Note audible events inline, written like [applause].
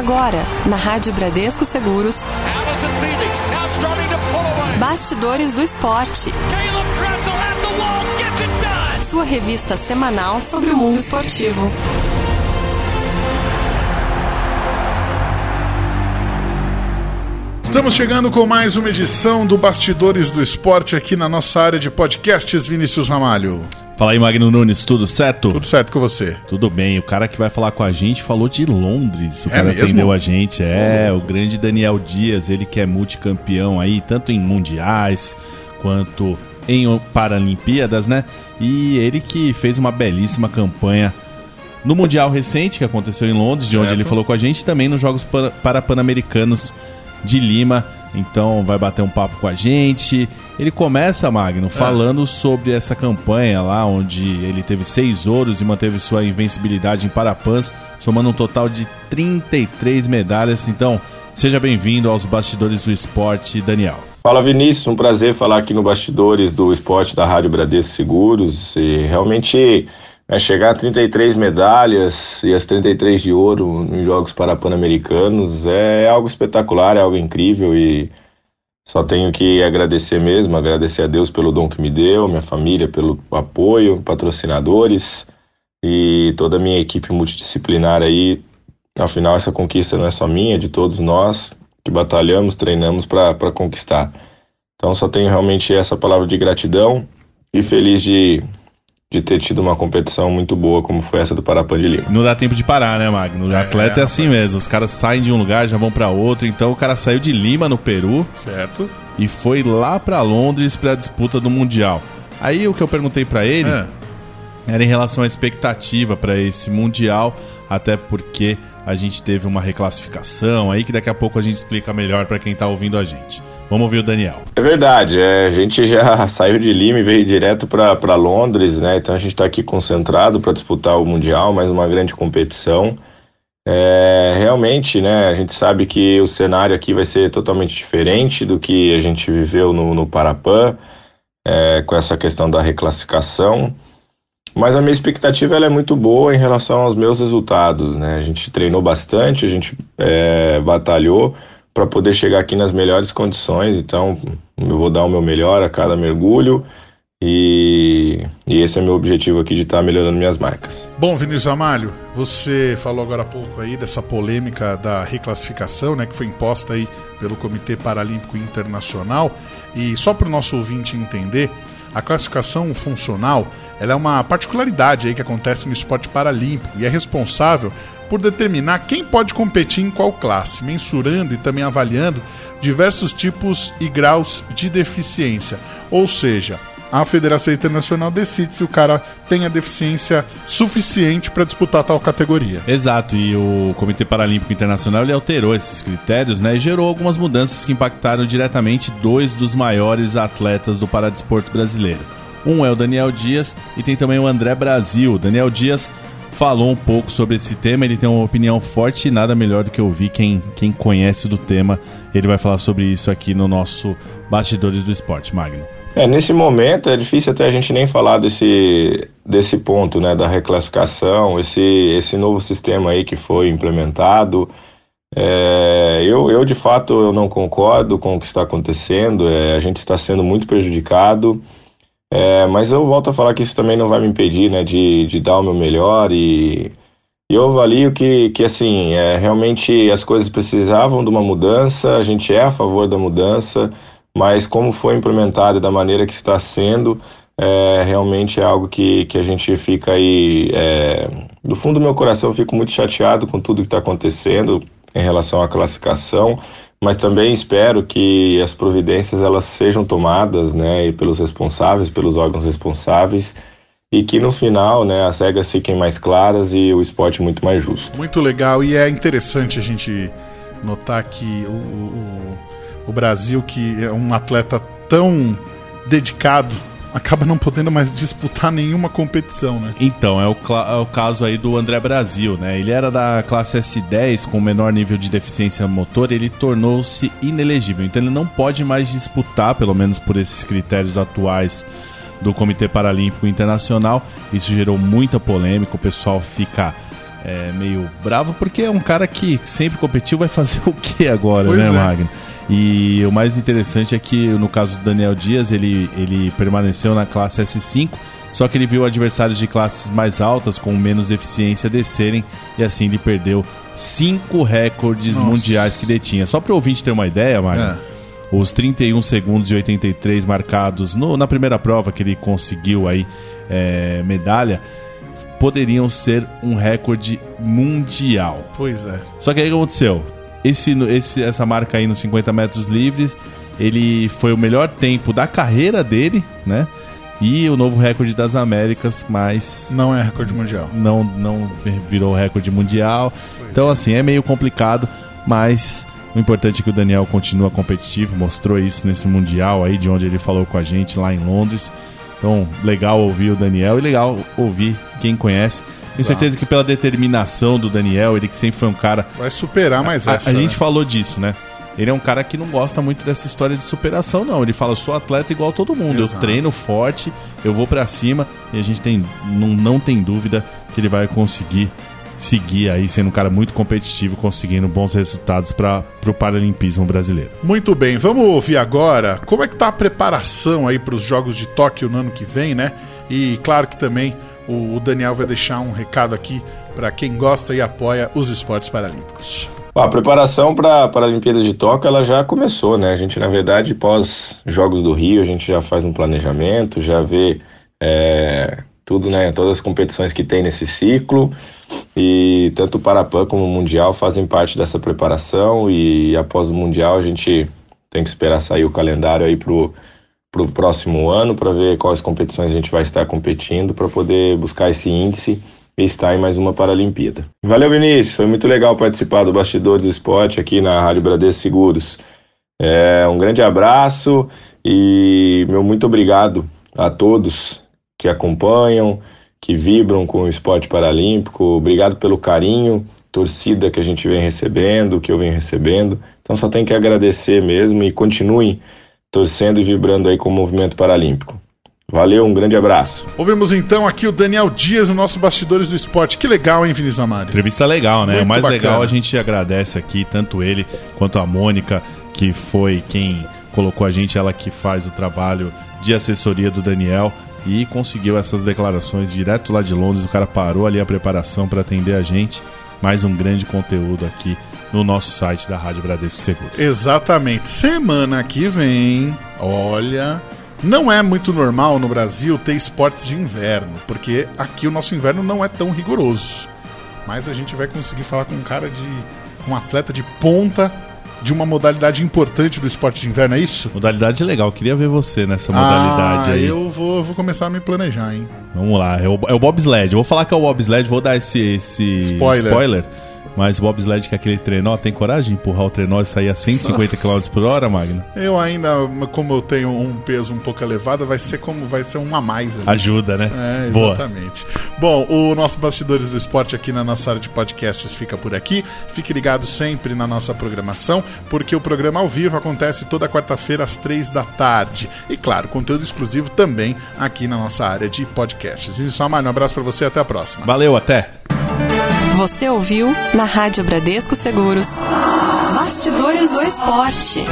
Agora, na Rádio Bradesco Seguros, Bastidores do Esporte. Sua revista semanal sobre o mundo esportivo. Estamos chegando com mais uma edição do Bastidores do Esporte aqui na nossa área de podcasts, Vinícius Ramalho. Fala aí, Magno Nunes, tudo certo? Tudo certo com você? Tudo bem. O cara que vai falar com a gente falou de Londres. O É cara mesmo? atendeu a gente. É, o grande Daniel Dias, ele que é multicampeão aí, tanto em mundiais quanto em Paralimpíadas, né? E ele que fez uma belíssima campanha no Mundial recente, que aconteceu em Londres, de onde Certo. ele falou com a gente, e também nos Jogos Pan- Parapan-Americanos de Lima. Então vai bater um papo com a gente. Ele começa, Magno, falando sobre essa campanha lá, onde ele teve seis ouros e manteve sua invencibilidade em Parapans, somando um total de 33 medalhas. Então, seja bem-vindo aos bastidores do esporte, Daniel. Fala Vinícius, um prazer falar aqui no Bastidores do Esporte da Rádio Bradesco Seguros. E realmente né, chegar a 33 medalhas e as 33 de ouro em Jogos Parapan-Americanos é algo espetacular, é algo incrível e só tenho que agradecer mesmo, agradecer a Deus pelo dom que me deu, minha família pelo apoio, patrocinadores e toda a minha equipe multidisciplinar aí. Afinal, essa conquista não é só minha, é de todos nós que batalhamos, treinamos para conquistar. Então, só tenho realmente essa palavra de gratidão e feliz de, de ter tido uma competição muito boa como foi essa do Parapan de Lima. Não dá tempo de parar, né, Magno? O atleta é assim rapaz. mesmo. Os caras saem de um lugar, já vão pra outro. Então o cara saiu de Lima, no Peru, Certo? e foi lá pra Londres pra disputa do Mundial. Aí o que eu perguntei pra ele É. era em relação à expectativa pra esse Mundial, até porque a gente teve uma reclassificação aí que daqui a pouco a gente explica melhor pra quem tá ouvindo a gente. Vamos ouvir o Daniel. É verdade, é, a gente já [laughs] saiu de Lima e veio direto para Londres, né? Então a gente está aqui concentrado para disputar o Mundial, mais uma grande competição. É, realmente, né? A gente sabe que o cenário aqui vai ser totalmente diferente do que a gente viveu no, no Parapan, é, com essa questão da reclassificação. Mas a minha expectativa ela é muito boa em relação aos meus resultados, né? A gente treinou bastante, a gente é, batalhou para poder chegar aqui nas melhores condições. Então, eu vou dar o meu melhor a cada mergulho e, e esse é meu objetivo aqui de estar melhorando minhas marcas. Bom, Vinícius Ramalho, você falou agora há pouco aí dessa polêmica da reclassificação, né, que foi imposta aí pelo Comitê Paralímpico Internacional. E só para o nosso ouvinte entender, a classificação funcional ela é uma particularidade aí que acontece no esporte paralímpico e é responsável por determinar quem pode competir em qual classe, mensurando e também avaliando diversos tipos e graus de deficiência. Ou seja, a Federação Internacional decide se o cara tem a deficiência suficiente para disputar tal categoria. Exato, e o Comitê Paralímpico Internacional ele alterou esses critérios né, e gerou algumas mudanças que impactaram diretamente dois dos maiores atletas do paradesporto brasileiro. Um é o Daniel Dias e tem também o André Brasil. Daniel Dias falou um pouco sobre esse tema, ele tem uma opinião forte e nada melhor do que ouvir quem, quem conhece do tema. Ele vai falar sobre isso aqui no nosso Bastidores do Esporte, Magno. É, nesse momento é difícil até a gente nem falar desse, desse ponto, né, da reclassificação, esse, esse novo sistema aí que foi implementado. É, eu, eu, de fato, eu não concordo com o que está acontecendo, é, a gente está sendo muito prejudicado, é, mas eu volto a falar que isso também não vai me impedir, né, de, de dar o meu melhor e, eu avalio que, que assim, é, realmente as coisas precisavam de uma mudança, a gente é a favor da mudança, mas como foi implementado e da maneira que está sendo, é, realmente é algo que, que a gente fica aí. É, do fundo do meu coração, eu fico muito chateado com tudo que está acontecendo em relação à classificação, mas também espero que as providências elas sejam tomadas, né, e pelos responsáveis, pelos órgãos responsáveis, e que no final, né, as regras fiquem mais claras e o esporte muito mais justo. Muito legal e é interessante a gente notar que o, o, o Brasil, que é um atleta tão dedicado, acaba não podendo mais disputar nenhuma competição, né? Então, é o, é o caso aí do André Brasil, né? Ele era da classe S10 com menor nível de deficiência motor, ele tornou-se inelegível. Então ele não pode mais disputar, pelo menos por esses critérios atuais do Comitê Paralímpico Internacional. Isso gerou muita polêmica, o pessoal fica é, meio bravo, porque é um cara que sempre competiu, vai fazer [laughs] o que agora, Pois né, é. Magno? E o mais interessante é que no caso do Daniel Dias, ele, ele permaneceu na classe S5, só que ele viu adversários de classes mais altas com menos eficiência descerem e assim ele perdeu cinco recordes Nossa. mundiais que detinha. Só para o ouvinte ter uma ideia, Magno, É. os 31 segundos e 83 marcados no- na primeira prova que ele conseguiu aí é, medalha poderiam ser um recorde mundial. Pois é. Só que aí o que aconteceu? Esse, esse, essa marca aí nos 50 metros livres, ele foi o melhor tempo da carreira dele, né? E o novo recorde das Américas, mas Não é recorde mundial. não, não virou recorde mundial. então, assim, é meio complicado, mas o importante é que o Daniel continua competitivo, mostrou isso nesse Mundial aí, de onde ele falou com a gente lá em Londres. Então, legal ouvir o Daniel e legal ouvir quem conhece. Tenho certeza que pela determinação do Daniel, ele que sempre foi um cara Vai superar mais a, essa. a gente né? falou disso, né? Ele é um cara que não gosta muito dessa história de superação, não. Ele fala, sou atleta igual todo mundo. Exato. Eu treino forte, eu vou pra cima e a gente tem, não, não tem dúvida que ele vai conseguir seguir aí, sendo um cara muito competitivo, conseguindo bons resultados para o Paralimpismo brasileiro. Muito bem, vamos ouvir agora como é que tá a preparação aí para os Jogos de Tóquio no ano que vem, né? E claro que também o o Daniel vai deixar um recado aqui para quem gosta e apoia os esportes paralímpicos. A preparação para a Olimpíada de Tóquio ela já começou, né? A gente, na verdade, pós Jogos do Rio, a gente já faz um planejamento, já vê é, tudo, né? Todas as competições que tem nesse ciclo. E tanto o Parapan como o Mundial fazem parte dessa preparação. E após o Mundial, a gente tem que esperar sair o calendário aí pro, pro próximo ano para ver quais competições a gente vai estar competindo para poder buscar esse índice e estar em mais uma Paralimpíada. Valeu, Vinícius. Foi muito legal participar do Bastidores do Esporte aqui na Rádio Bradesco Seguros. É, um grande abraço e meu muito obrigado a todos que acompanham, que vibram com o esporte paralímpico. Obrigado pelo carinho, torcida que a gente vem recebendo, que eu venho recebendo. Então só tem que agradecer mesmo e continuem torcendo e vibrando aí com o movimento paralímpico. Valeu, um grande abraço. Ouvimos então aqui o Daniel Dias, no nosso Bastidores do Esporte. Que legal, hein, Vinícius Amari? Entrevista legal, né? Muito o mais bacana. legal a gente agradece aqui, tanto ele quanto a Mônica, que foi quem colocou a gente, ela que faz o trabalho de assessoria do Daniel e conseguiu essas declarações direto lá de Londres. O cara parou ali a preparação para atender a gente. Mais um grande conteúdo aqui no nosso site da Rádio Bradesco Seguros. Exatamente. Semana que vem, olha, não é muito normal no Brasil ter esportes de inverno, porque aqui o nosso inverno não é tão rigoroso. Mas a gente vai conseguir falar com um cara de. um atleta de ponta de uma modalidade importante do esporte de inverno, é isso? Modalidade legal, queria ver você nessa modalidade ah, aí. Eu vou, vou começar a me planejar, hein? Vamos lá, é o, é o bobsled. Eu vou falar que é o bobsled, vou dar esse, esse Spoiler. Mas o bobsled que é aquele trenó, tem coragem de empurrar o trenó e sair a 150 km por hora, Magno? Eu ainda, como eu tenho um peso um pouco elevado, vai ser como vai ser um a mais ali. Ajuda, né? É, Boa. exatamente. Bom, o nosso Bastidores do Esporte aqui na nossa área de podcasts fica por aqui. Fique ligado sempre na nossa programação, porque o programa ao vivo acontece toda quarta-feira às três da tarde. E claro, conteúdo exclusivo também aqui na nossa área de podcasts. Vinícius Amaro, um abraço pra você e até a próxima. Valeu, até! Você ouviu na Rádio Bradesco Seguros. Bastidores do Esporte.